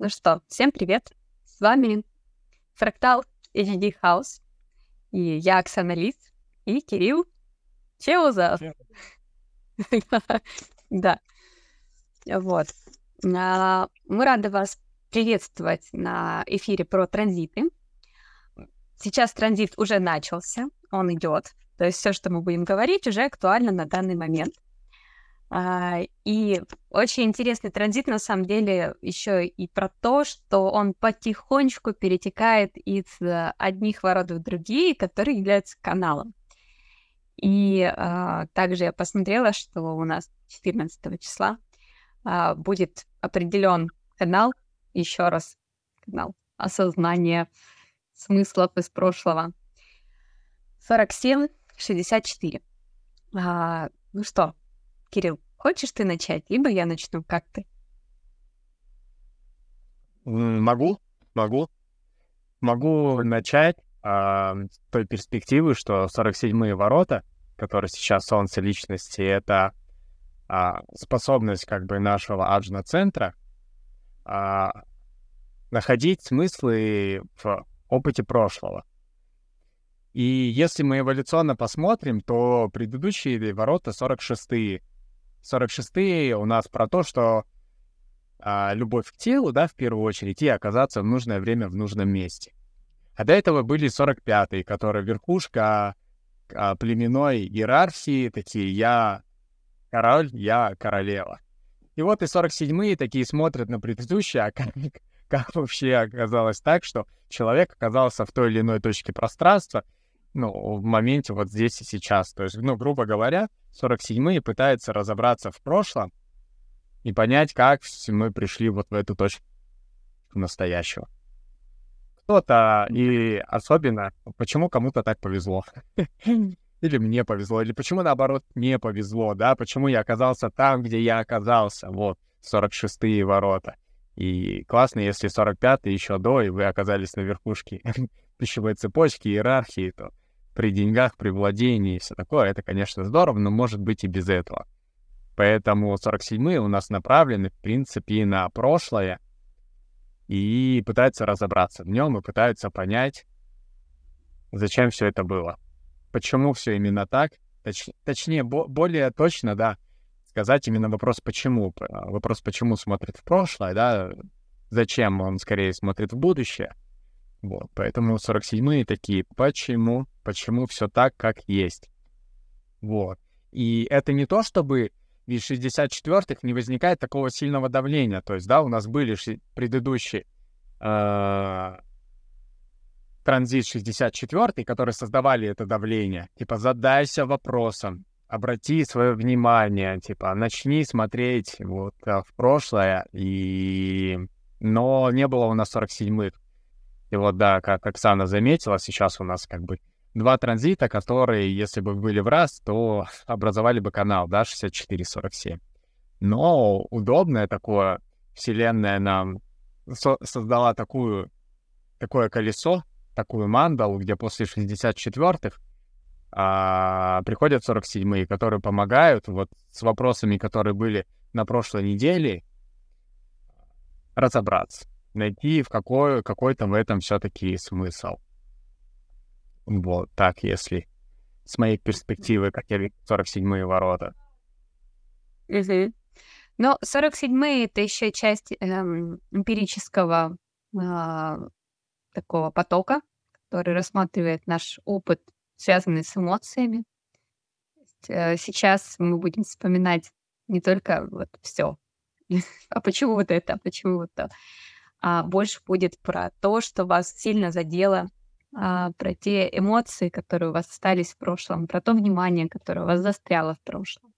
Ну что, всем привет! С вами Фрактал HD House. И я Оксана Лис, и Кирилл Чеузов. Да. Вот. А, мы рады вас приветствовать на эфире про транзиты. Сейчас транзит уже начался, он идет. То есть все, что мы будем говорить, уже актуально на данный момент. А, и очень интересный транзит, на самом деле, еще и про то, что он потихонечку перетекает из э, одних ворот в другие, которые являются каналом. И а, также я посмотрела, что у нас 14 числа а, будет определен канал, еще раз канал осознания смыслов из прошлого. 47-64. А, ну что, Кирилл, хочешь ты начать, либо я начну, как ты? Могу, могу. Могу начать а, с той перспективы, что 47-е ворота, которые сейчас Солнце Личности, это а, способность как бы нашего аджна-центра а, находить смыслы в опыте прошлого. И если мы эволюционно посмотрим, то предыдущие ворота 46-е 46-е у нас про то, что а, любовь к телу, да, в первую очередь, и оказаться в нужное время в нужном месте. А до этого были 45-е, которые верхушка а, племенной иерархии, такие «я король, я королева». И вот и 47-е такие смотрят на предыдущие, а как, как вообще оказалось так, что человек оказался в той или иной точке пространства, ну, в моменте вот здесь и сейчас. То есть, ну, грубо говоря, 47-е пытаются разобраться в прошлом и понять, как мы пришли вот в эту точку настоящего. Кто-то, и особенно, почему кому-то так повезло. Или мне повезло, или почему, наоборот, не повезло, да, почему я оказался там, где я оказался, вот, 46-е ворота. И классно, если 45-е еще до, и вы оказались на верхушке пищевой цепочки, иерархии, то при деньгах, при владении и все такое, это, конечно, здорово, но может быть и без этого. Поэтому 47-е у нас направлены, в принципе, на прошлое и пытаются разобраться в нем и пытаются понять, зачем все это было. Почему все именно так? Точ, точнее, бо, более точно, да, сказать именно вопрос «почему?». Вопрос «почему» смотрит в прошлое, да, зачем он скорее смотрит в будущее — вот, поэтому 47-е такие, почему, почему все так, как есть. Вот. И это не то, чтобы из 64-х не возникает такого сильного давления. То есть, да, у нас были предыдущие э, транзит 64 которые создавали это давление. Типа, задайся вопросом, обрати свое внимание, типа, начни смотреть вот в прошлое, и... но не было у нас 47-х. И вот, да, как Оксана заметила, сейчас у нас как бы два транзита, которые, если бы были в раз, то образовали бы канал, да, 64-47. Но удобное такое, вселенная нам со- создала такую, такое колесо, такую мандалу, где после 64-х а, приходят 47-е, которые помогают вот с вопросами, которые были на прошлой неделе, разобраться найти в какой, какой-то в этом все-таки смысл. Вот так, если с моей перспективы, как я вижу 47-е ворота. Угу. Но 47-е — это еще часть эм, эмпирического э, такого потока, который рассматривает наш опыт, связанный с эмоциями. Э, сейчас мы будем вспоминать не только вот все, а почему вот это, а почему вот то, а больше будет про то, что вас сильно задело, а, про те эмоции, которые у вас остались в прошлом, про то внимание, которое у вас застряло в прошлом.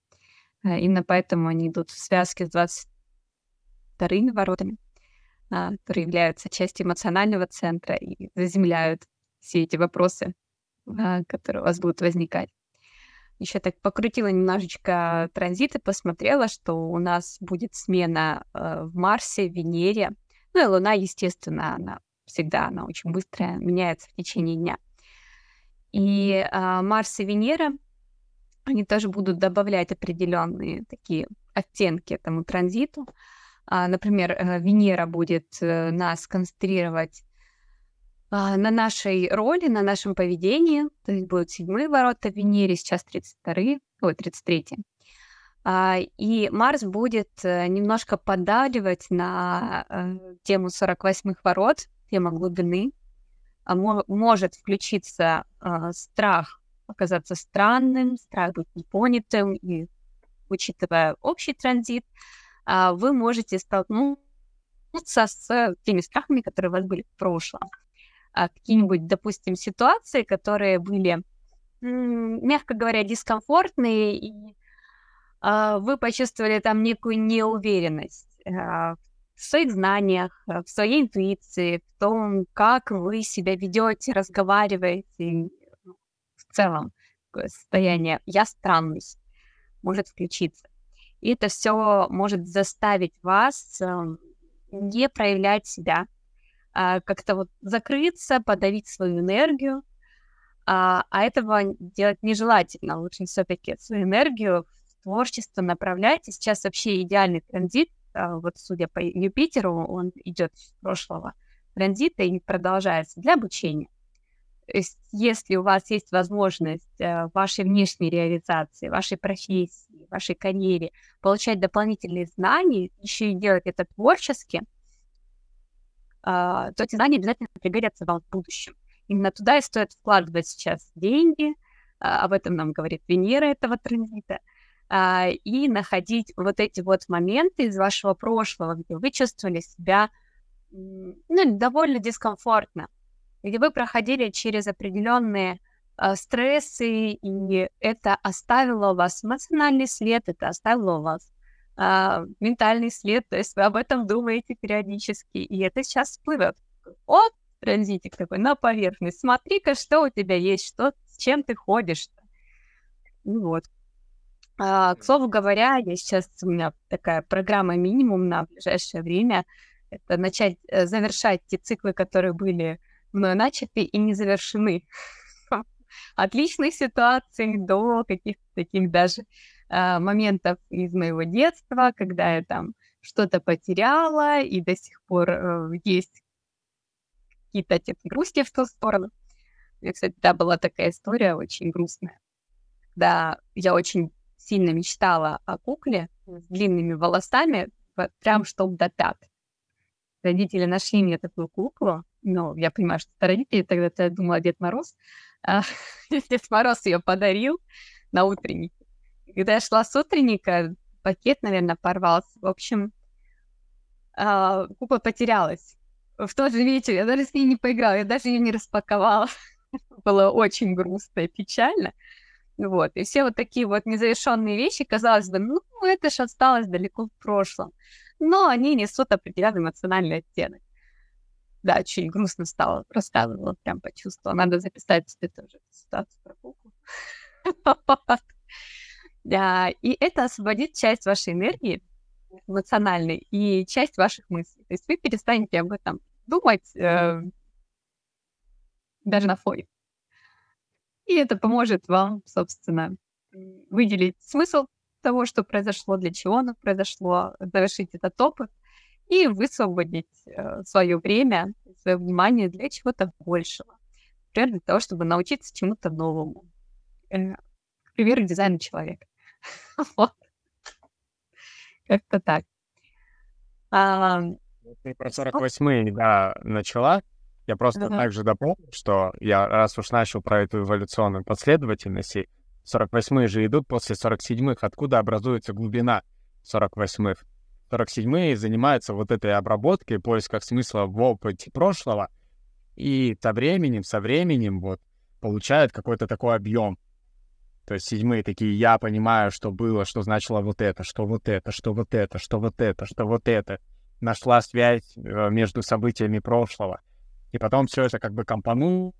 А, именно поэтому они идут в связке с 22 воротами, а, которые являются частью эмоционального центра и заземляют все эти вопросы, а, которые у вас будут возникать. Еще так покрутила немножечко транзиты, посмотрела, что у нас будет смена э, в Марсе, Венере, ну и Луна, естественно, она всегда, она очень быстрая, меняется в течение дня. И э, Марс и Венера, они тоже будут добавлять определенные такие оттенки этому транзиту. А, например, э, Венера будет э, нас концентрировать а, на нашей роли, на нашем поведении. То есть будут седьмые ворота в Венере, сейчас 32 ой, 33 а, И Марс будет э, немножко подавливать на тему 48-х ворот, тема глубины. Может включиться страх оказаться странным, страх быть непонятым, и учитывая общий транзит, а, вы можете столкнуться с теми страхами, которые у вас были в прошлом. А, какие-нибудь, допустим, ситуации, которые были, мягко говоря, дискомфортные, и а, вы почувствовали там некую неуверенность в своих знаниях, в своей интуиции, в том, как вы себя ведете, разговариваете, в целом состояние «я странный» может включиться. И это все может заставить вас э, не проявлять себя, а как-то вот закрыться, подавить свою энергию, а, а этого делать нежелательно. Лучше все-таки свою энергию в творчество направлять. И сейчас вообще идеальный транзит, а, вот судя по Юпитеру, он идет с прошлого транзита и продолжается для обучения. То есть, если у вас есть возможность э, вашей внешней реализации, вашей профессии, вашей карьере получать дополнительные знания, еще и делать это творчески, а, то эти знания обязательно пригодятся вам в будущем. Именно туда и стоит вкладывать сейчас деньги, а, об этом нам говорит Венера этого транзита, а, и находить вот эти вот моменты из вашего прошлого, где вы чувствовали себя ну, довольно дискомфортно, где вы проходили через определенные э, стрессы, и это оставило у вас эмоциональный след, это оставило у вас э, ментальный след, то есть вы об этом думаете периодически, и это сейчас всплывет. О, транзитик такой на поверхность, смотри-ка, что у тебя есть, что, с чем ты ходишь. Ну вот. А, к слову говоря, я сейчас, у меня такая программа минимум на ближайшее время, это начать э, завершать те циклы, которые были мной начаты и не завершены. От личных ситуаций до каких-то таких даже э, моментов из моего детства, когда я там что-то потеряла, и до сих пор э, есть какие-то оттенки грусти в ту сторону. У меня, кстати, да, была такая история очень грустная, когда я очень сильно мечтала о кукле с длинными волосами, прям чтобы до пят. Родители нашли мне такую куклу, ну, я понимаю, что это родители, тогда я думала Дед Мороз. А, Дед Мороз ее подарил на утренник. когда я шла с утренника, пакет, наверное, порвался. В общем, а, кукла потерялась. В тот же вечер я даже с ней не поиграла, я даже ее не распаковала. Было очень грустно и печально. Вот. И все вот такие вот незавершенные вещи, казалось бы, ну, это же осталось далеко в прошлом. Но они несут определенный эмоциональный оттенок да, очень грустно стало, рассказывала, прям почувствовала. Надо записать себе тоже ситуацию про куклу. Да, и это освободит часть вашей энергии эмоциональной и часть ваших мыслей. То есть вы перестанете об этом думать э, даже на фоне. И это поможет вам, собственно, выделить смысл того, что произошло, для чего оно произошло, завершить этот опыт и высвободить э, свое время, свое внимание для чего-то большего. Например, для того, чтобы научиться чему-то новому. Э, к примеру, дизайну человека. вот. Как-то так. А, Ты про 48 да, начала. Я просто ага. также дополню, что я раз уж начал про эту эволюционную последовательность, 48-е же идут после 47-х, откуда образуется глубина 48-х. 47-е занимаются вот этой обработкой, поиском смысла в опыте прошлого, и со временем, со временем вот получают какой-то такой объем. То есть седьмые такие, я понимаю, что было, что значило вот это, что вот это, что вот это, что вот это, что вот это. Нашла связь э, между событиями прошлого. И потом все это как бы компонуется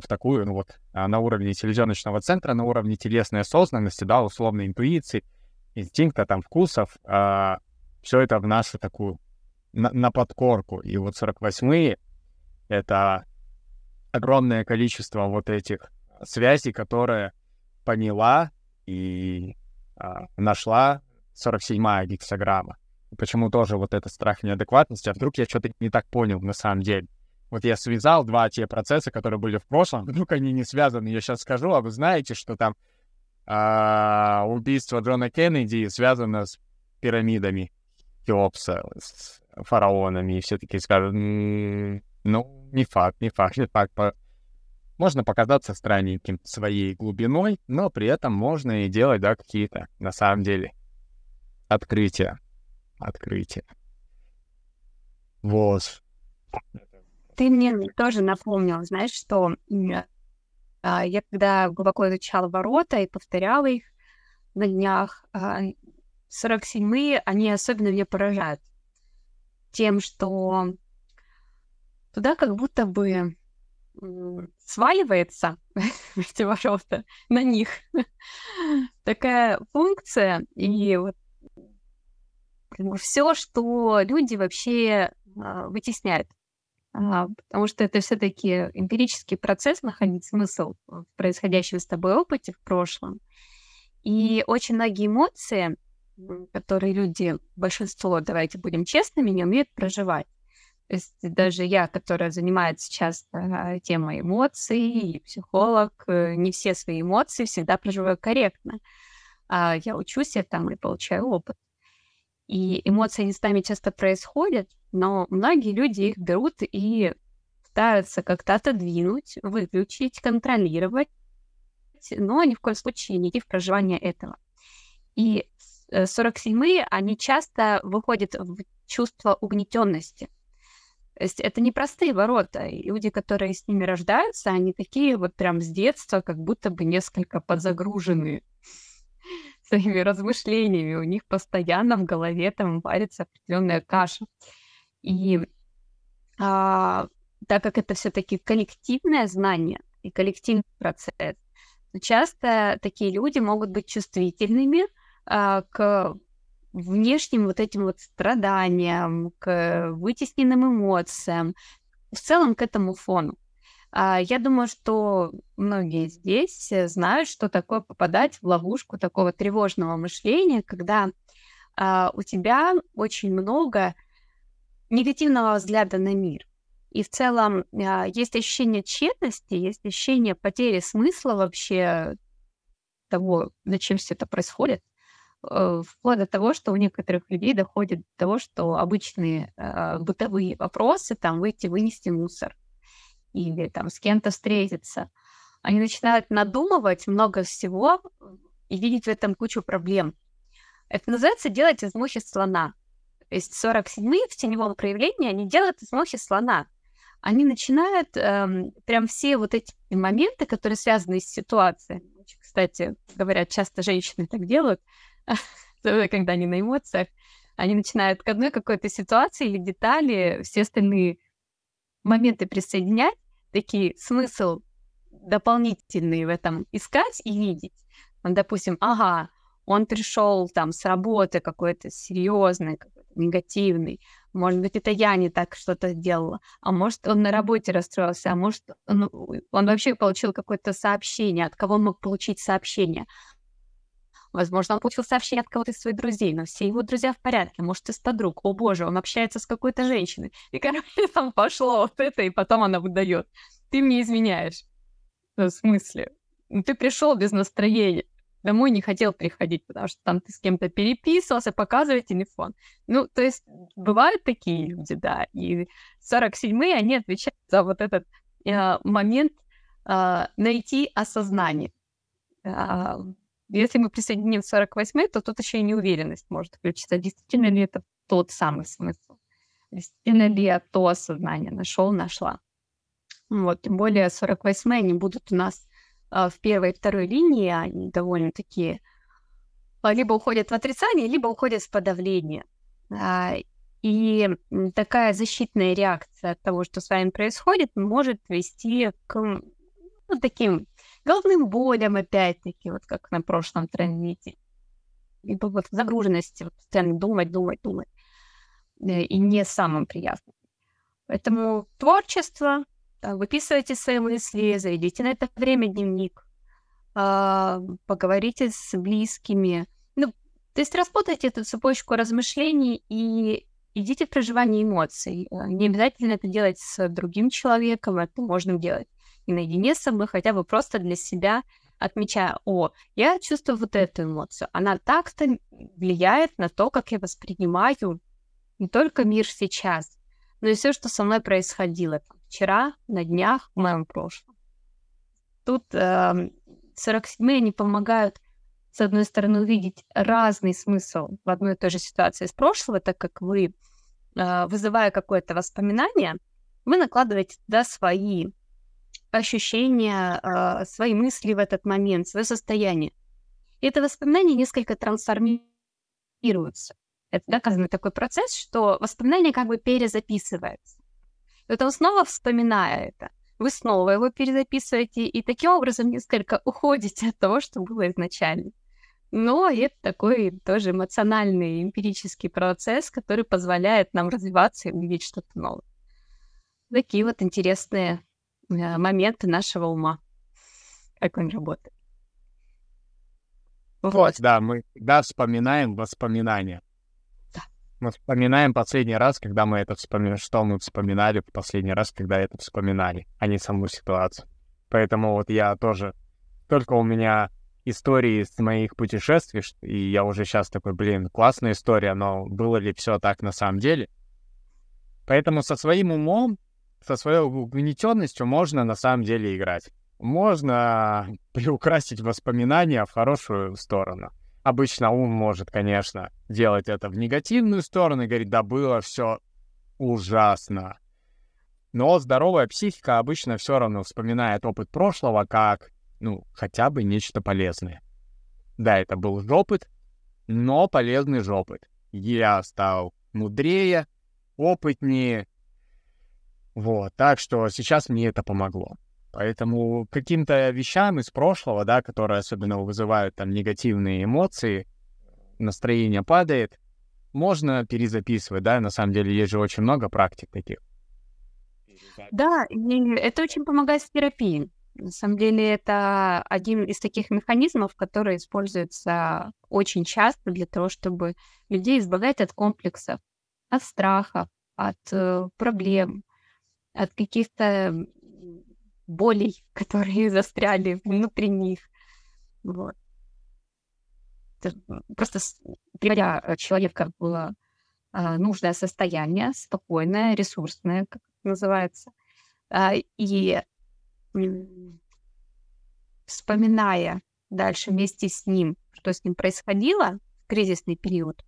в такую, ну вот, а, на уровне селезеночного центра, на уровне телесной осознанности, да, условной интуиции, инстинкта, там, вкусов, а, все это в нашу такую, на, на подкорку. И вот 48-е — это огромное количество вот этих связей, которые поняла и а, нашла 47-я гексограмма. Почему тоже вот этот страх неадекватности, а вдруг я что-то не так понял на самом деле. Вот я связал два те процесса, которые были в прошлом, вдруг они не связаны. Я сейчас скажу, а вы знаете, что там а, убийство Джона Кеннеди связано с пирамидами Хеопса, с фараонами, и все таки скажут, ну, не факт, не факт, не факт. Можно показаться странненьким своей глубиной, но при этом можно и делать, да, какие-то, на самом деле, открытия. Открытия. Вот. Ты мне тоже напомнил, знаешь, что а, я когда глубоко изучала ворота и повторяла их на днях, 47-е, а, они особенно меня поражают тем, что туда как будто бы сваливается эти ворота на них такая функция и вот все, что люди вообще а, вытесняют. А, потому что это все-таки эмпирический процесс, находить смысл в происходящем с тобой опыте в прошлом. И очень многие эмоции, которые люди, большинство, давайте будем честными, не умеют проживать. То есть даже я, которая занимается сейчас э, темой эмоций, и психолог, э, не все свои эмоции всегда проживаю корректно. А я учусь я там и получаю опыт. И эмоции не с нами часто происходят, но многие люди их берут и пытаются как-то отодвинуть, выключить, контролировать, но ни в коем случае не идти в проживание этого. И 47-е, э, они часто выходят в чувство угнетенности. То есть это не простые ворота. И люди, которые с ними рождаются, они такие вот прям с детства, как будто бы несколько подзагружены своими размышлениями. У них постоянно в голове там варится определенная каша. И а, так как это все-таки коллективное знание и коллективный процесс, часто такие люди могут быть чувствительными а, к внешним вот этим вот страданиям, к вытесненным эмоциям, в целом к этому фону. А, я думаю, что многие здесь знают, что такое попадать в ловушку такого тревожного мышления, когда а, у тебя очень много негативного взгляда на мир. И в целом а, есть ощущение тщетности, есть ощущение потери смысла вообще того, зачем все это происходит. Э, вплоть до того, что у некоторых людей доходит до того, что обычные э, бытовые вопросы, там, выйти, вынести мусор или там с кем-то встретиться, они начинают надумывать много всего и видеть в этом кучу проблем. Это называется делать из мухи слона. То есть 47-е в теневом проявлении они делают из мухи слона. Они начинают эм, прям все вот эти моменты, которые связаны с ситуацией. Кстати, говорят, часто женщины так делают, когда они на эмоциях, они начинают к одной какой-то ситуации или детали все остальные моменты присоединять, такие смысл дополнительный в этом искать и видеть. Он, допустим, ага, он пришел там с работы какой-то серьезный, какой-то негативный. Может быть, это я не так что-то сделала. А может, он на работе расстроился, а может, он, он вообще получил какое-то сообщение. От кого он мог получить сообщение? Возможно, он получил сообщение от кого-то из своих друзей, но все его друзья в порядке, может, из подруг. О боже, он общается с какой-то женщиной. И, короче, там пошло вот это, и потом она выдает. Ты мне изменяешь. В смысле? Ну, ты пришел без настроения. Домой не хотел приходить, потому что там ты с кем-то переписывался, показывай телефон. Ну, то есть бывают такие люди, да. И 47-е, они отвечают за вот этот э, момент э, найти осознание. Э, если мы присоединим 48 то тут еще и неуверенность может включиться. Действительно ли это тот самый смысл? Действительно ли я то осознание нашел, нашла? Вот, тем более 48 они будут у нас а, в первой и второй линии, они довольно такие а, либо уходят в отрицание, либо уходят в подавление. А, и такая защитная реакция от того, что с вами происходит, может вести к ну, таким головным болям, опять-таки, вот как на прошлом транзите. Либо вот загруженности, вот, постоянно думать, думать, думать. Э, и не самым приятным. Поэтому творчество, выписывайте свои мысли, заведите на это время дневник, а, поговорите с близкими. Ну, То есть распутайте эту цепочку размышлений и идите в проживание эмоций. Э, не обязательно это делать с другим человеком, это можно делать и наедине с собой, хотя бы просто для себя, отмечая, о, я чувствую вот эту эмоцию, она так-то влияет на то, как я воспринимаю не только мир сейчас, но и все, что со мной происходило вчера, на днях, в моем прошлом. Тут э, 47 они помогают, с одной стороны, увидеть разный смысл в одной и той же ситуации из прошлого, так как вы, э, вызывая какое-то воспоминание, вы накладываете туда свои ощущения, э, свои мысли в этот момент, свое состояние. Это воспоминание несколько трансформируется. Это доказанный такой процесс, что воспоминание как бы перезаписывается. Он снова вспоминая это, вы снова его перезаписываете, и таким образом несколько уходите от того, что было изначально. Но это такой тоже эмоциональный, эмпирический процесс, который позволяет нам развиваться и увидеть что-то новое. Такие вот интересные э, моменты нашего ума, как он работает. Вот. Да, мы да, вспоминаем воспоминания. Мы вспоминаем последний раз, когда мы это вспоминали, что мы вспоминали в последний раз, когда это вспоминали, а не саму ситуацию. Поэтому вот я тоже... Только у меня истории с моих путешествий, и я уже сейчас такой, блин, классная история, но было ли все так на самом деле? Поэтому со своим умом, со своей угнетенностью можно на самом деле играть. Можно приукрасить воспоминания в хорошую сторону. Обычно ум может, конечно, делать это в негативную сторону и говорить, да было все ужасно. Но здоровая психика обычно все равно вспоминает опыт прошлого как, ну, хотя бы нечто полезное. Да, это был опыт, но полезный опыт. Я стал мудрее, опытнее. Вот, так что сейчас мне это помогло. Поэтому каким-то вещам из прошлого, да, которые особенно вызывают там негативные эмоции, настроение падает, можно перезаписывать, да, на самом деле есть же очень много практик таких. Да, это очень помогает в терапии. На самом деле это один из таких механизмов, который используется очень часто для того, чтобы людей избавлять от комплексов, от страхов, от э, проблем, от каких-то болей, которые застряли внутри них. Вот. Просто приводя э, человека в а, нужное состояние, спокойное, ресурсное, как это называется, а, и вспоминая дальше вместе с ним, что с ним происходило в кризисный период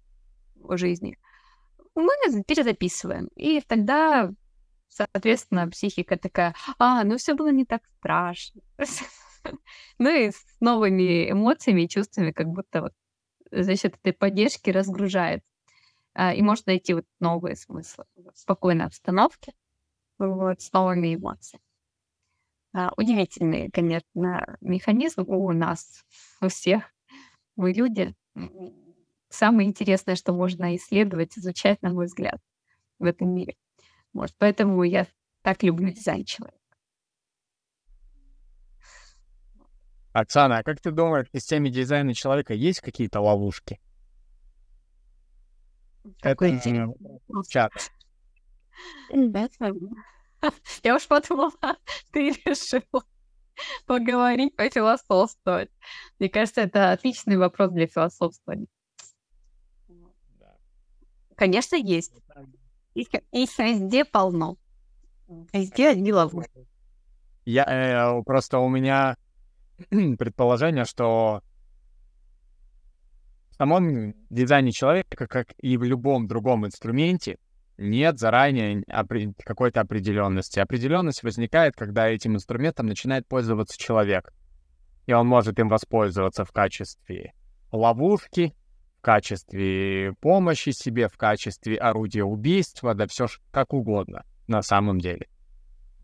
жизни, мы перезаписываем. И тогда Соответственно, психика такая, а, ну все было не так страшно. Ну и с новыми эмоциями и чувствами как будто вот за счет этой поддержки разгружает. А, и можно найти вот новые смыслы в спокойной обстановке, вот, с новыми эмоциями. А, удивительный, конечно, механизм у нас, у всех. Мы люди. Самое интересное, что можно исследовать, изучать, на мой взгляд, в этом мире. Может, поэтому я так люблю дизайн человека. Оксана, а как ты думаешь, в системе дизайна человека есть какие-то ловушки? Какой Это чат. Я уж подумала, ты решил поговорить, пофилософствовать. Мне кажется, это отличный вопрос для философствования. Конечно, есть. Их, их везде полно. Везде одни ловушки. Я, э, просто у меня предположение, что в самом дизайне человека, как и в любом другом инструменте, нет заранее какой-то определенности. Определенность возникает, когда этим инструментом начинает пользоваться человек. И он может им воспользоваться в качестве ловушки, в качестве помощи себе, в качестве орудия убийства, да все как угодно на самом деле.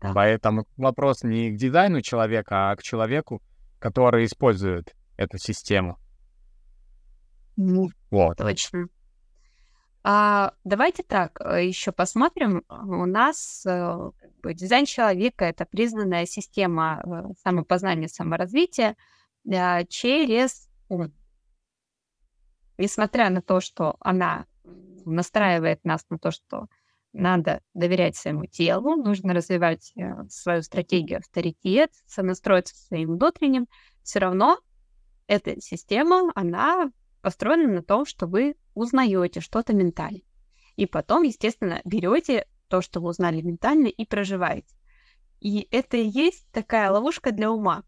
Да. Поэтому вопрос не к дизайну человека, а к человеку, который использует эту систему. Ну, вот. Точно. А, давайте так, э, еще посмотрим. У нас э, дизайн человека это признанная система э, самопознания, саморазвития через несмотря на то, что она настраивает нас на то, что надо доверять своему телу, нужно развивать э, свою стратегию авторитет, сонастроиться со своим внутренним, все равно эта система, она построена на том, что вы узнаете что-то ментально. И потом, естественно, берете то, что вы узнали ментально, и проживаете. И это и есть такая ловушка для ума.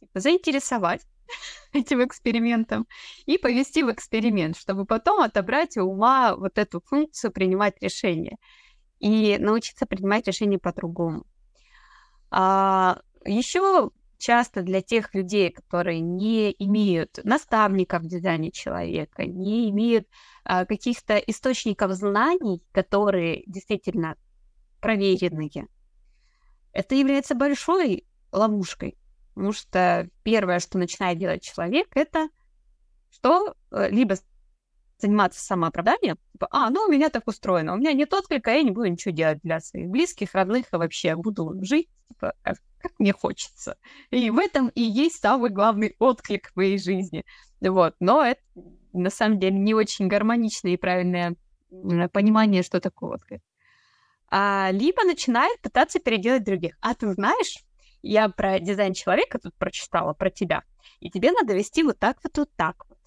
Типа, заинтересовать этим экспериментом и повести в эксперимент, чтобы потом отобрать у ума вот эту функцию принимать решения и научиться принимать решения по-другому. А, еще часто для тех людей, которые не имеют наставников в дизайне человека, не имеют а, каких-то источников знаний, которые действительно проверенные, это является большой ловушкой, потому что первое, что начинает делать человек, это что э, либо заниматься самооправданием, типа, а, ну у меня так устроено, у меня нет отклика, я не буду ничего делать для своих близких, родных, а вообще буду жить, типа, как, как мне хочется. И в этом и есть самый главный отклик в моей жизни. Вот, но это на самом деле не очень гармоничное и правильное понимание, что такое отклик. А, либо начинает пытаться переделать других. А ты знаешь, я про дизайн человека тут прочитала, про тебя, и тебе надо вести вот так вот, вот так вот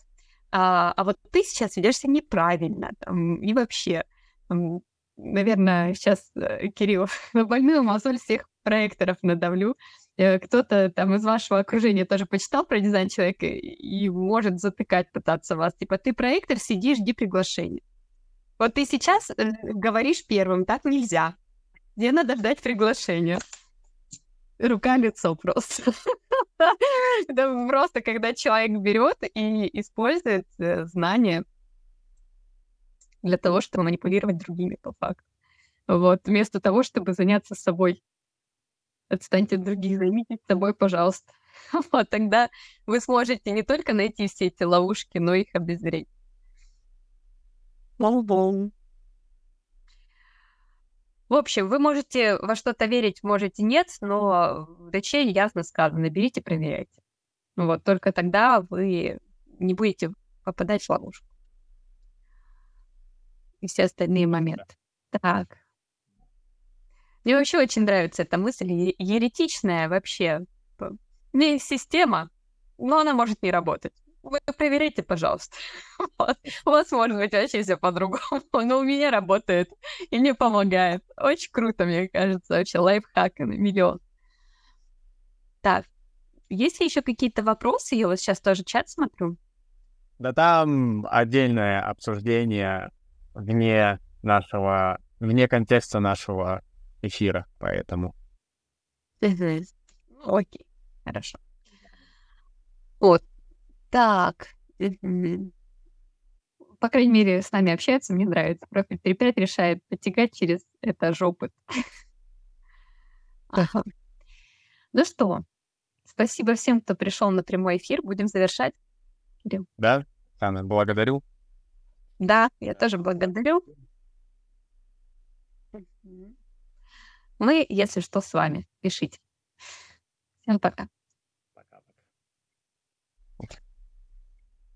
а, а вот ты сейчас ведешься неправильно, там, и вообще, там, наверное, сейчас, э, Кирилл, на больную мозоль всех проекторов надавлю. Э, кто-то там из вашего окружения тоже почитал про дизайн человека и может затыкать пытаться вас. Типа, ты проектор, сиди, жди приглашения. Вот ты сейчас э, говоришь первым, так нельзя. Где надо ждать приглашения? Рука-лицо просто. Это просто, когда человек берет и использует э, знания для того, чтобы манипулировать другими по факту. Вот, вместо того, чтобы заняться собой. Отстаньте от других, займитесь собой, пожалуйста. Вот, тогда вы сможете не только найти все эти ловушки, но их обезвредить. Бом-бом. В общем, вы можете во что-то верить, можете нет, но в ДЧ ясно сказано, берите, проверяйте. Вот, только тогда вы не будете попадать в ловушку. И все остальные моменты. Так. Мне вообще очень нравится эта мысль, еретичная вообще. Не система, но она может не работать вы проверяйте, пожалуйста. Вот. У вас может быть вообще все по-другому, но у меня работает и мне помогает. Очень круто, мне кажется, вообще лайфхак на миллион. Так, есть ли еще какие-то вопросы? Я вот сейчас тоже чат смотрю. Да там отдельное обсуждение вне нашего, вне контекста нашего эфира, поэтому. Окей, хорошо. Вот, так. По крайней мере, с нами общаются, мне нравится. Профиль 3.5 решает подтягать через этаж опыт. Ага. Ну что, спасибо всем, кто пришел на прямой эфир. Будем завершать. Кирилл. Да, Анна, благодарю. Да, я тоже благодарю. Мы, если что, с вами. Пишите. Всем пока.